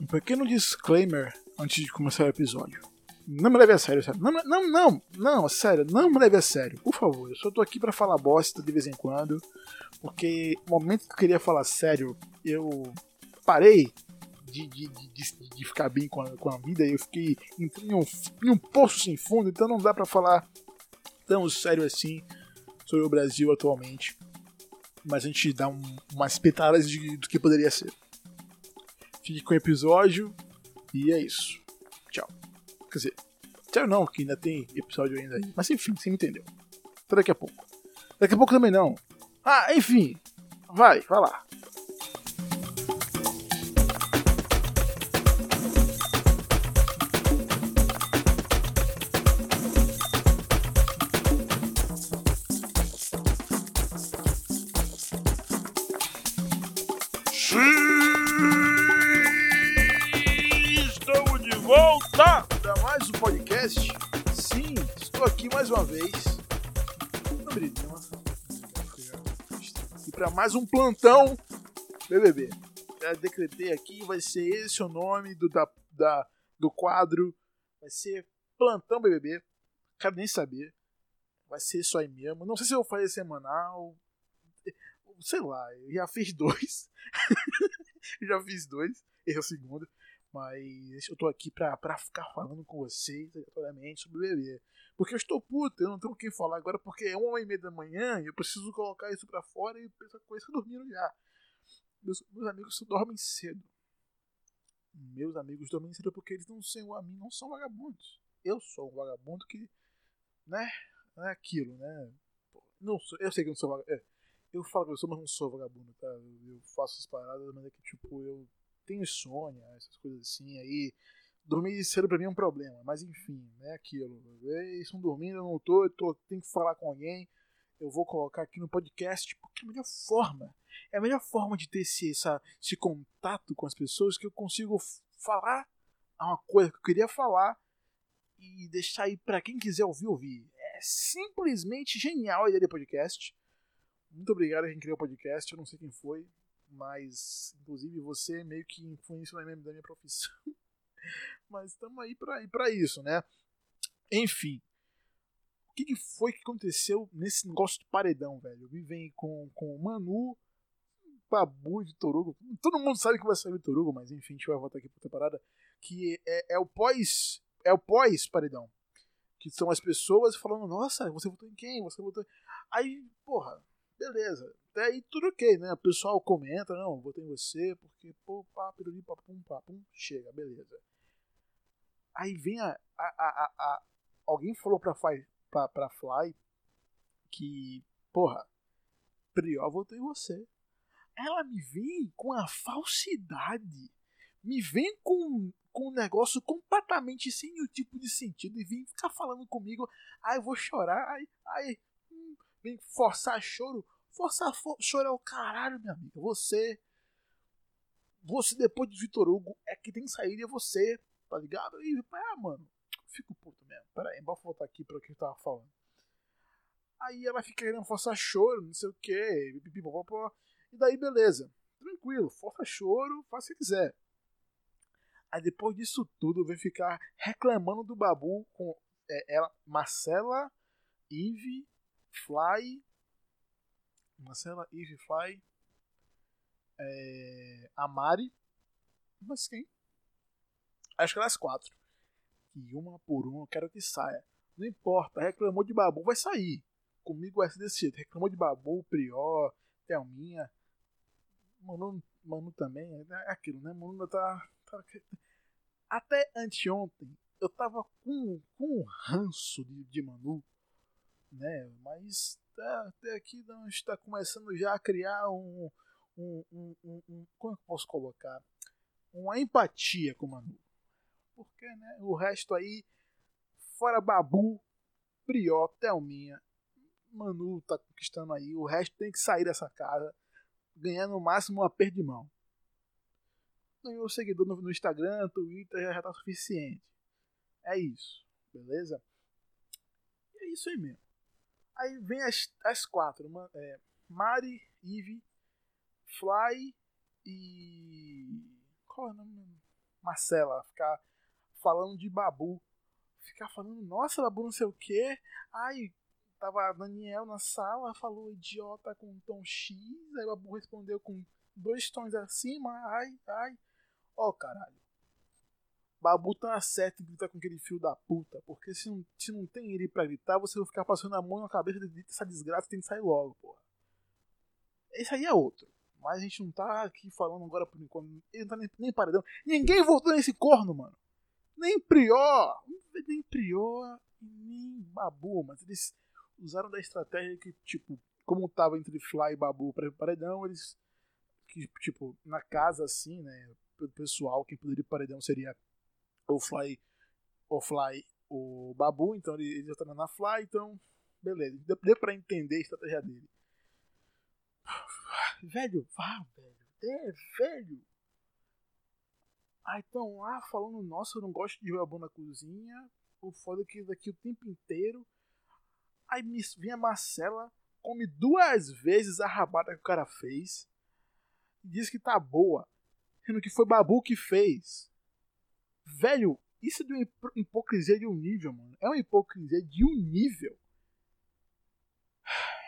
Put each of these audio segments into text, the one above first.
Um pequeno disclaimer antes de começar o episódio. Não me leve a sério, sério. Não, não, não, não, sério, não me leve a sério. Por favor, eu só tô aqui para falar bosta de vez em quando. Porque no momento que eu queria falar sério, eu parei de, de, de, de ficar bem com a, com a vida e eu fiquei em um, em um poço sem fundo, então não dá para falar tão sério assim sobre o Brasil atualmente. Mas a gente dá um, umas pitadas do que poderia ser. Fique com o episódio e é isso. Tchau. Quer dizer, tchau não, que ainda tem episódio ainda aí. Mas enfim, você me entendeu. Até daqui a pouco. Daqui a pouco também não. Ah, enfim. Vai, vai lá. Uma vez. E para mais um plantão BBB. Já decretei aqui, vai ser esse o nome do, da, da, do quadro. Vai ser Plantão BBB. Quero nem saber. Vai ser isso aí mesmo. Não sei se eu vou fazer semanal. Sei lá, eu já fiz dois. já fiz dois. Esse é o segundo. Mas eu tô aqui pra, pra ficar falando com vocês aleatoriamente sobre o BBB. Porque eu estou puto, eu não tenho o que falar agora porque é uma e meia da manhã e eu preciso colocar isso pra fora e pensar com isso dormindo já. Meus, meus amigos dormem cedo. Meus amigos dormem cedo porque eles não são a mim, não são vagabundos. Eu sou um vagabundo que, né, é aquilo, né? Não sou, eu sei que eu não sou vagabundo. É, eu falo que eu sou, mas não sou vagabundo, tá? Eu faço as paradas, mas é que, tipo, eu tenho insônia, essas coisas assim, aí dormir cedo pra mim é um problema, mas enfim, é aquilo. Estão dormindo, eu não tô, eu tô, tenho que falar com alguém, eu vou colocar aqui no podcast, porque é a melhor forma, é a melhor forma de ter esse, essa, esse contato com as pessoas que eu consigo falar uma coisa que eu queria falar e deixar aí para quem quiser ouvir, ouvir. É simplesmente genial a ideia do podcast. Muito obrigado a quem criou o podcast, eu não sei quem foi, mas inclusive você meio que influenciou na minha profissão. mas estamos aí para isso, né? Enfim, o que, que, foi que aconteceu nesse negócio de paredão, velho? Me vem com, com o Manu, Babu de Torugo. Todo mundo sabe que vai sair o Torugo, mas enfim, a gente vai voltar aqui para temporada. Que é, é o pós. É o pós-paredão. Que são as pessoas falando, nossa, você votou em quem? Você votou. Aí, porra, beleza. Até aí tudo ok, né? O pessoal comenta, não, votei em você, porque, pô, pá, piruli, papum, papum, chega, beleza. Aí vem a. a, a, a alguém falou pra, Fly, pra, pra Fly que, porra, Prior votou em você. Ela me vem com a falsidade. Me vem com, com um negócio completamente sem nenhum tipo de sentido e vem ficar falando comigo. Ai, eu vou chorar. Ai, ai, vem forçar choro. Forçar for, choro é o caralho, minha amiga. Você. Você, depois de Vitor Hugo, é que tem saída, é você, tá ligado? E, ah, mano, fico puto mesmo. Pera aí, vamos voltar aqui para que eu tava falando. Aí ela fica querendo forçar choro, não sei o que, e daí beleza. Tranquilo, força choro, faz o que quiser. Aí depois disso tudo, vem ficar reclamando do Babu com é, ela, Marcela, Eve, Fly, Marcela, Eve, Fly, é, mas quem? Acho que elas quatro. E uma por uma eu quero que saia. Não importa, reclamou de Babu, vai sair. Comigo vai ser desse jeito. Reclamou de Babu, Prior, Thelminha. Manu, Manu também, é aquilo, né? Manu tá, tá. Até anteontem eu tava com, com um ranço de, de Manu, né? Mas tá, até aqui está começando já a criar um, um, um, um, como é que eu posso colocar? Uma empatia com Manu. Porque né, o resto aí, fora Babu, Prió, Thelminha, Manu tá conquistando aí, o resto tem que sair dessa casa, ganhando no máximo uma perda de mão. Ganhou seguidor no, no Instagram, Twitter, já, já tá suficiente. É isso, beleza? É isso aí mesmo. Aí vem as, as quatro: uma, é, Mari, Eve, Fly e. Qual é o nome? Marcela, ficar falando de Babu. Ficar falando, nossa, Babu não sei o quê. Ai, tava Daniel na sala, falou idiota com tom X. Aí Babu respondeu com dois tons acima. Ai, ai. Ó, oh, caralho. Babu tá certo em gritar com aquele fio da puta. Porque se não, se não tem ele pra gritar, você vai ficar passando a mão na cabeça dessa desgraça tem que sair logo, porra. Esse aí é outro. Mas a gente não tá aqui falando agora por enquanto. Ele não tá nem, nem paredão. Ninguém voltou nesse corno, mano. Nem Prior. Nem Prior. Nem Babu. Mas eles usaram da estratégia que, tipo, como tava entre Fly e Babu para paredão, eles. Que, tipo, na casa assim, né? O pessoal, quem poderia paredão seria o Fly. O Fly, o Babu. Então ele, já tá na Fly, então. Beleza. Deu, deu pra entender a estratégia dele. Velho, vá, velho. É, velho. Aí estão lá falando, nossa, eu não gosto de jogar na cozinha. O foda é que daqui o tempo inteiro. Aí vem a Marcela, come duas vezes a rabada que o cara fez. Diz que tá boa. Sendo que foi Babu que fez. Velho, isso é de uma hipocrisia de um nível, mano. É uma hipocrisia de um nível.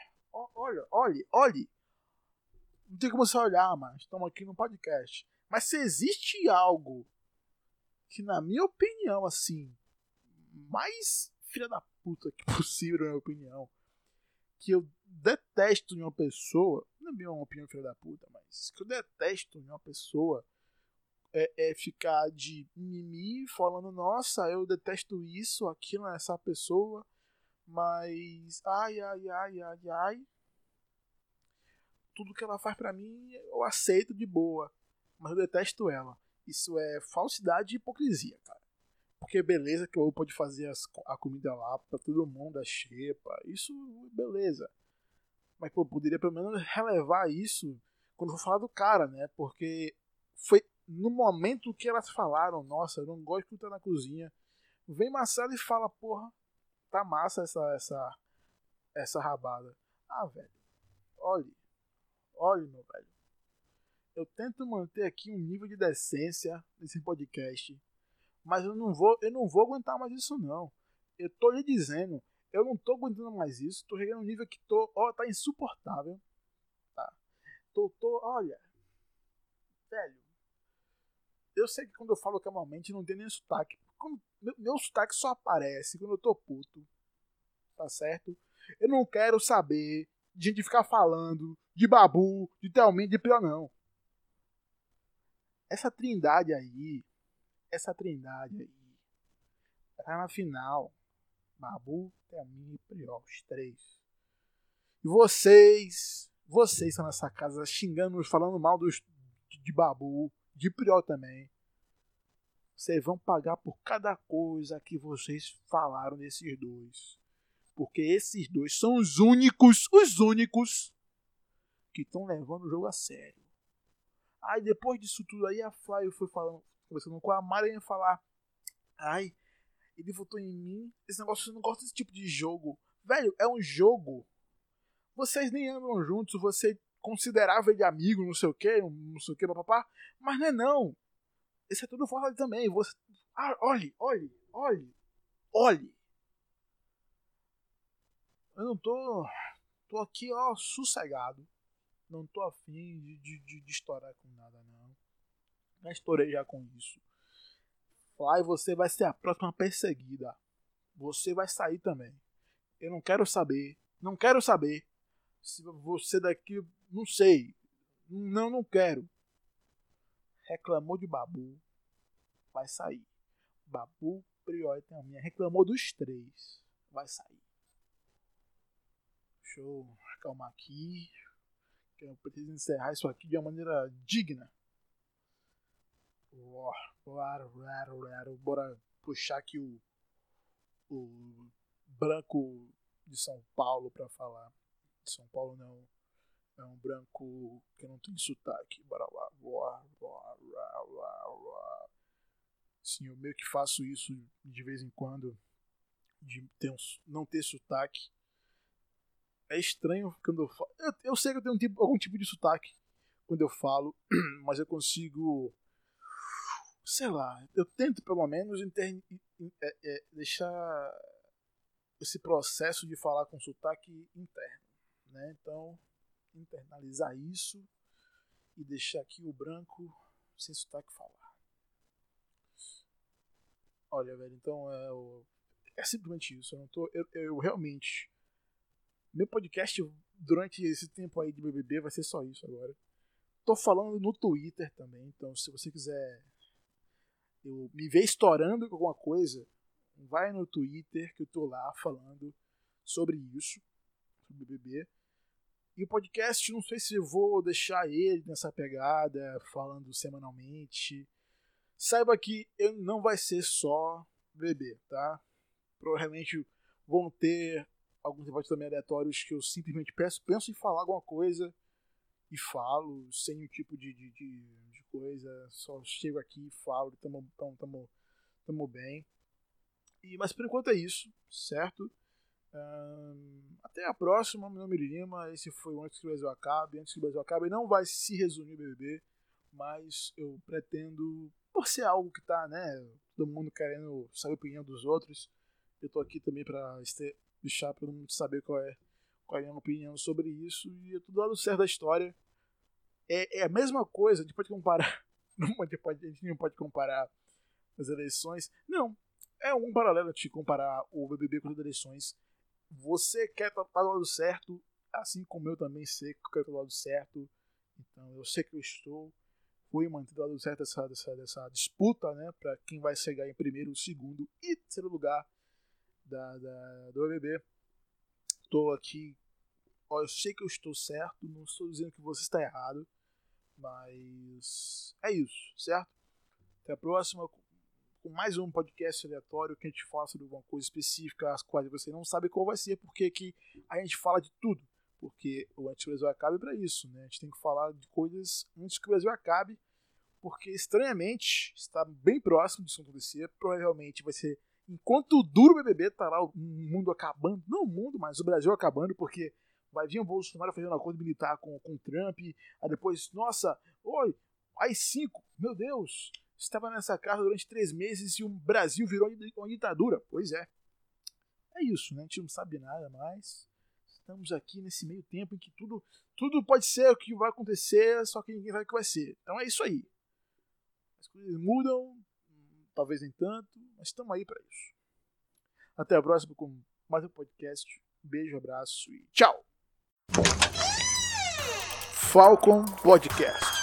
Olha, olha, olha não tem como você olhar, mas estamos aqui no podcast. Mas se existe algo que, na minha opinião, assim, mais filha da puta que possível, na minha opinião, que eu detesto em uma pessoa, não é minha opinião filha da puta, mas que eu detesto em uma pessoa é, é ficar de mimimi falando, nossa, eu detesto isso, aquilo nessa pessoa, mas ai, ai, ai, ai, ai, tudo que ela faz para mim eu aceito de boa, mas eu detesto ela. Isso é falsidade e hipocrisia, cara. Porque beleza que eu pode fazer as, a comida lá para todo mundo, a xepa, isso beleza. Mas pô, poderia pelo menos relevar isso quando for falar do cara, né? Porque foi no momento que elas falaram, nossa, eu não gosto de estar na cozinha. Vem Marcelo e fala, porra, tá massa essa essa essa rabada. Ah, velho. Olhe, Olha, meu velho. Eu tento manter aqui um nível de decência nesse podcast. Mas eu não vou, eu não vou aguentar mais isso não. Eu tô lhe dizendo, eu não tô aguentando mais isso. Tô chegando um nível que tô, ó, tá insuportável. Tá. Tô, tô, olha. Velho. Eu sei que quando eu falo calmamente não tem nem sotaque. Meu, meu sotaque só aparece quando eu tô puto. Tá certo? Eu não quero saber de gente ficar falando de Babu, de Thelmin, de Prior, não. Essa trindade aí, essa trindade aí, tá na final. Babu, Thelmin e Prior, os três. E vocês, vocês estão nessa casa xingando, falando mal dos, de Babu, de Prior também. Vocês vão pagar por cada coisa que vocês falaram desses dois. Porque esses dois são os únicos, os únicos que estão levando o jogo a sério. Aí depois disso tudo aí a Fly foi falando, conversando com a Mari e falar: "Ai, ele votou em mim. Esse negócio não gosto desse tipo de jogo. Velho, é um jogo. Vocês nem andam juntos, você considerava ele amigo, não sei o que, não sei o que, papapá. Mas não é não. Esse é tudo fora também. Você... Ah, olhe, olhe, olhe, olhe. Eu não tô. tô aqui, ó, sossegado. Não tô afim de, de, de, de estourar com nada, não. Já estourei já com isso. Fly, você vai ser a próxima perseguida. Você vai sair também. Eu não quero saber. Não quero saber. Se você daqui. Não sei. Não, não quero. Reclamou de Babu. Vai sair. Babu, Priori a minha. Reclamou dos três. Vai sair. Deixa eu acalmar aqui. Eu preciso encerrar isso aqui de uma maneira digna. Bora puxar aqui o, o branco de São Paulo para falar. De São Paulo não. É um branco que não tem sotaque. Sim, eu meio que faço isso de vez em quando. De ter um, não ter sotaque é estranho quando eu falo. Eu, eu sei que eu tenho um tipo, algum tipo de sotaque quando eu falo, mas eu consigo sei lá, eu tento pelo menos inter, é, é, deixar esse processo de falar com sotaque interno, né? Então, internalizar isso e deixar aqui o branco sem sotaque falar. Olha, velho, então é, é simplesmente isso. Eu não tô, eu, eu realmente meu podcast durante esse tempo aí de BBB vai ser só isso agora. Tô falando no Twitter também, então se você quiser eu me ver estourando com alguma coisa, vai no Twitter que eu tô lá falando sobre isso, sobre BBB. E o podcast, não sei se vou deixar ele nessa pegada, falando semanalmente. Saiba que eu não vai ser só BBB, tá? Provavelmente vão ter alguns debates também aleatórios que eu simplesmente penso, penso em falar alguma coisa e falo, sem nenhum tipo de, de, de, de coisa, só chego aqui e falo, tamo, tamo, tamo, tamo bem. E, mas por enquanto é isso, certo? Um, até a próxima, meu nome é Lima, esse foi o Antes que o Brasil Acabe. Antes que o Brasil Acabe não vai se resumir BBB, mas eu pretendo, por ser algo que tá, né, todo mundo querendo saber a opinião dos outros, eu tô aqui também para deixar todo mundo saber qual é qual é a minha opinião sobre isso e é tudo lado certo da história. É, é a mesma coisa, a gente pode comparar, não pode, a gente não pode comparar as eleições. Não, é um paralelo de comparar o BBB com as eleições. Você quer estar do lado certo, assim como eu também sei que eu quero estar do lado certo. Então eu sei que eu estou. Fui mantido do lado certo dessa, dessa, dessa disputa, né? Para quem vai chegar em primeiro, segundo e terceiro lugar da, da, do BBB. Estou aqui Ó, eu sei que eu estou certo, não estou dizendo que você está errado, mas é isso, certo? Até a próxima com mais um podcast aleatório que a gente fala sobre alguma coisa específica, as quais você não sabe qual vai ser, porque aqui a gente fala de tudo. Porque o Antes que o Brasil acabe é para isso, né? A gente tem que falar de coisas antes que o Brasil acabe, porque estranhamente está bem próximo disso acontecer. Provavelmente vai ser enquanto dura o BBB, tá lá o mundo acabando. Não o mundo, mas o Brasil acabando, porque vai vir o Bolsonaro fazendo um acordo militar com, com o Trump, aí depois, nossa, oi, aí cinco, meu Deus, estava nessa casa durante três meses e o Brasil virou uma ditadura. Pois é. É isso, né? A gente não sabe nada mais. Estamos aqui nesse meio tempo em que tudo, tudo pode ser o que vai acontecer, só que ninguém sabe o que vai ser. Então é isso aí. As coisas mudam, talvez nem tanto, mas estamos aí para isso. Até a próxima com mais um podcast. Beijo, abraço e tchau! Falcon Podcast.